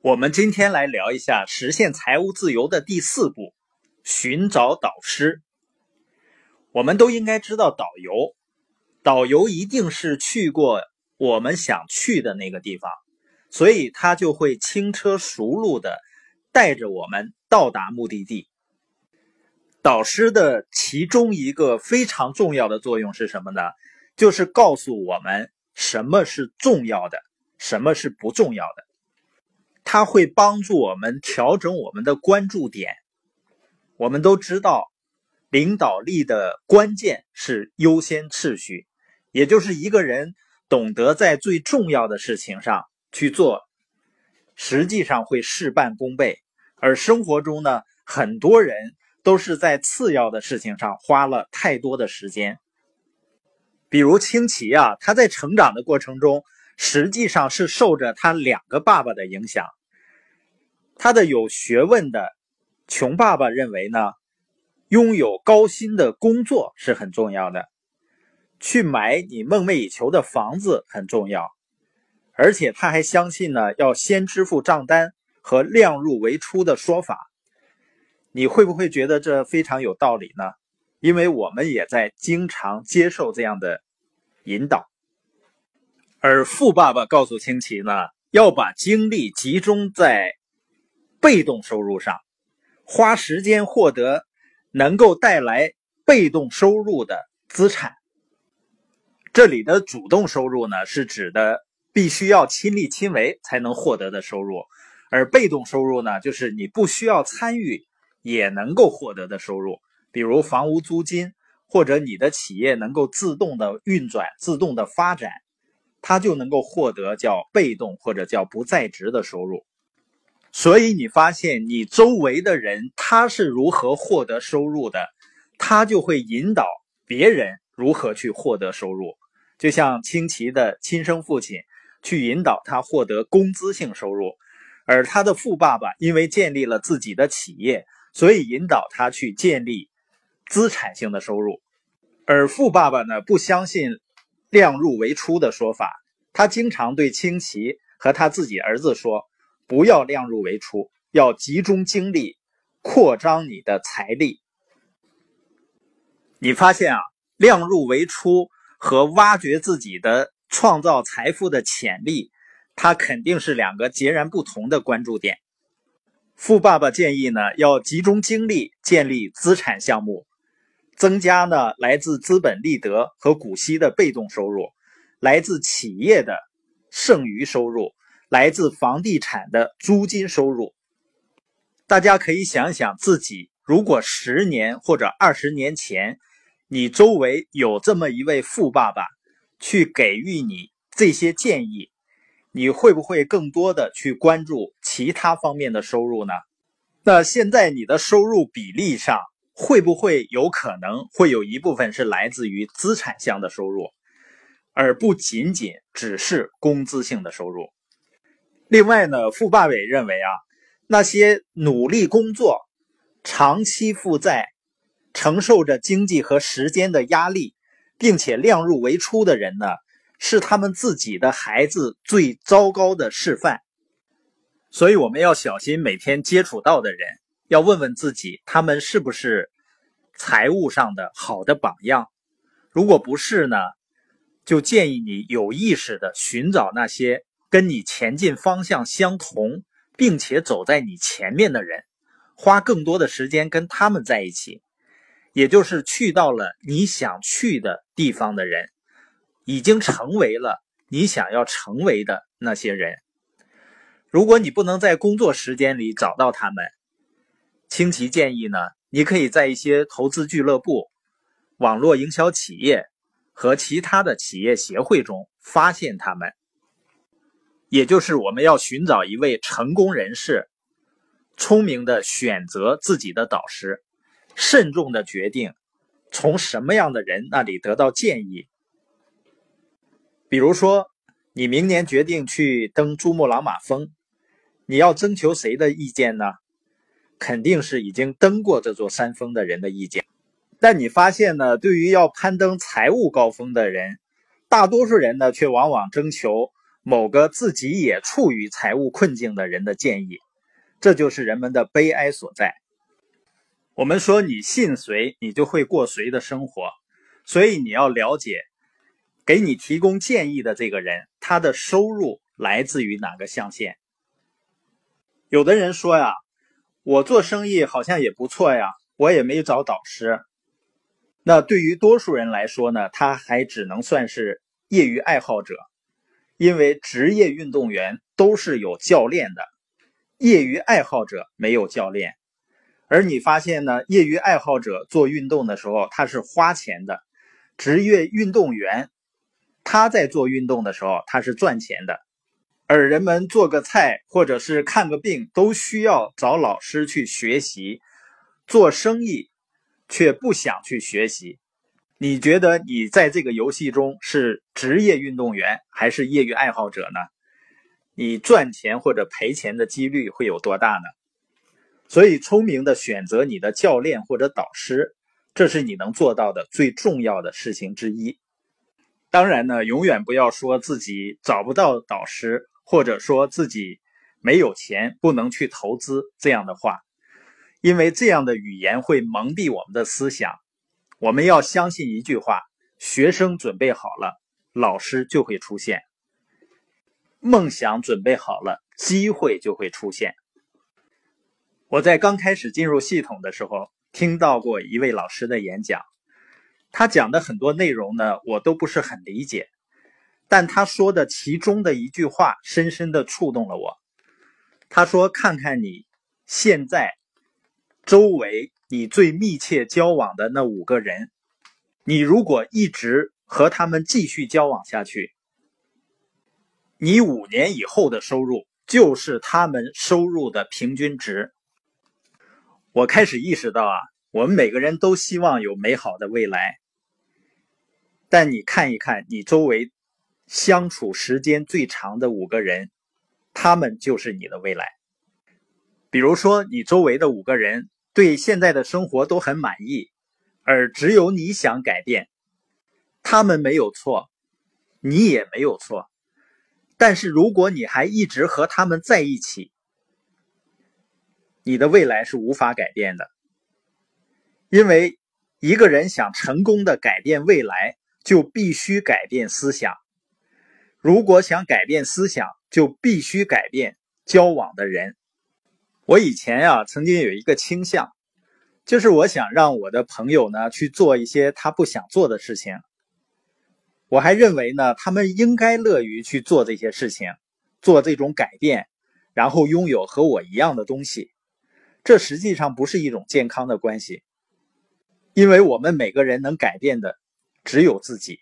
我们今天来聊一下实现财务自由的第四步：寻找导师。我们都应该知道，导游，导游一定是去过我们想去的那个地方，所以他就会轻车熟路的带着我们到达目的地。导师的其中一个非常重要的作用是什么呢？就是告诉我们什么是重要的，什么是不重要的。它会帮助我们调整我们的关注点。我们都知道，领导力的关键是优先次序，也就是一个人懂得在最重要的事情上去做，实际上会事半功倍。而生活中呢，很多人都是在次要的事情上花了太多的时间。比如清奇啊，他在成长的过程中，实际上是受着他两个爸爸的影响。他的有学问的穷爸爸认为呢，拥有高薪的工作是很重要的，去买你梦寐以求的房子很重要，而且他还相信呢，要先支付账单和量入为出的说法。你会不会觉得这非常有道理呢？因为我们也在经常接受这样的引导。而富爸爸告诉清奇呢，要把精力集中在。被动收入上，花时间获得能够带来被动收入的资产。这里的主动收入呢，是指的必须要亲力亲为才能获得的收入；而被动收入呢，就是你不需要参与也能够获得的收入，比如房屋租金，或者你的企业能够自动的运转、自动的发展，它就能够获得叫被动或者叫不在职的收入。所以你发现你周围的人他是如何获得收入的，他就会引导别人如何去获得收入。就像清奇的亲生父亲去引导他获得工资性收入，而他的富爸爸因为建立了自己的企业，所以引导他去建立资产性的收入。而富爸爸呢，不相信量入为出的说法，他经常对清奇和他自己儿子说。不要量入为出，要集中精力扩张你的财力。你发现啊，量入为出和挖掘自己的创造财富的潜力，它肯定是两个截然不同的关注点。富爸爸建议呢，要集中精力建立资产项目，增加呢来自资本利得和股息的被动收入，来自企业的剩余收入。来自房地产的租金收入，大家可以想想自己，如果十年或者二十年前，你周围有这么一位富爸爸，去给予你这些建议，你会不会更多的去关注其他方面的收入呢？那现在你的收入比例上，会不会有可能会有一部分是来自于资产项的收入，而不仅仅只是工资性的收入？另外呢，富爸伟认为啊，那些努力工作、长期负债、承受着经济和时间的压力，并且量入为出的人呢，是他们自己的孩子最糟糕的示范。所以我们要小心每天接触到的人，要问问自己，他们是不是财务上的好的榜样？如果不是呢，就建议你有意识的寻找那些。跟你前进方向相同，并且走在你前面的人，花更多的时间跟他们在一起，也就是去到了你想去的地方的人，已经成为了你想要成为的那些人。如果你不能在工作时间里找到他们，清奇建议呢，你可以在一些投资俱乐部、网络营销企业和其他的企业协会中发现他们。也就是我们要寻找一位成功人士，聪明的选择自己的导师，慎重的决定从什么样的人那里得到建议。比如说，你明年决定去登珠穆朗玛峰，你要征求谁的意见呢？肯定是已经登过这座山峰的人的意见。但你发现呢，对于要攀登财务高峰的人，大多数人呢却往往征求。某个自己也处于财务困境的人的建议，这就是人们的悲哀所在。我们说你信谁，你就会过谁的生活，所以你要了解，给你提供建议的这个人，他的收入来自于哪个象限。有的人说呀，我做生意好像也不错呀，我也没找导师。那对于多数人来说呢，他还只能算是业余爱好者，因为职业运动员都是有教练的，业余爱好者没有教练。而你发现呢，业余爱好者做运动的时候他是花钱的，职业运动员他在做运动的时候他是赚钱的。而人们做个菜或者是看个病都需要找老师去学习，做生意。却不想去学习，你觉得你在这个游戏中是职业运动员还是业余爱好者呢？你赚钱或者赔钱的几率会有多大呢？所以，聪明的选择你的教练或者导师，这是你能做到的最重要的事情之一。当然呢，永远不要说自己找不到导师，或者说自己没有钱不能去投资这样的话。因为这样的语言会蒙蔽我们的思想，我们要相信一句话：学生准备好了，老师就会出现；梦想准备好了，机会就会出现。我在刚开始进入系统的时候，听到过一位老师的演讲，他讲的很多内容呢，我都不是很理解，但他说的其中的一句话深深的触动了我。他说：“看看你现在。”周围你最密切交往的那五个人，你如果一直和他们继续交往下去，你五年以后的收入就是他们收入的平均值。我开始意识到啊，我们每个人都希望有美好的未来，但你看一看你周围相处时间最长的五个人，他们就是你的未来。比如说，你周围的五个人。对现在的生活都很满意，而只有你想改变，他们没有错，你也没有错。但是如果你还一直和他们在一起，你的未来是无法改变的。因为一个人想成功的改变未来，就必须改变思想。如果想改变思想，就必须改变交往的人。我以前呀，曾经有一个倾向，就是我想让我的朋友呢去做一些他不想做的事情。我还认为呢，他们应该乐于去做这些事情，做这种改变，然后拥有和我一样的东西。这实际上不是一种健康的关系，因为我们每个人能改变的只有自己。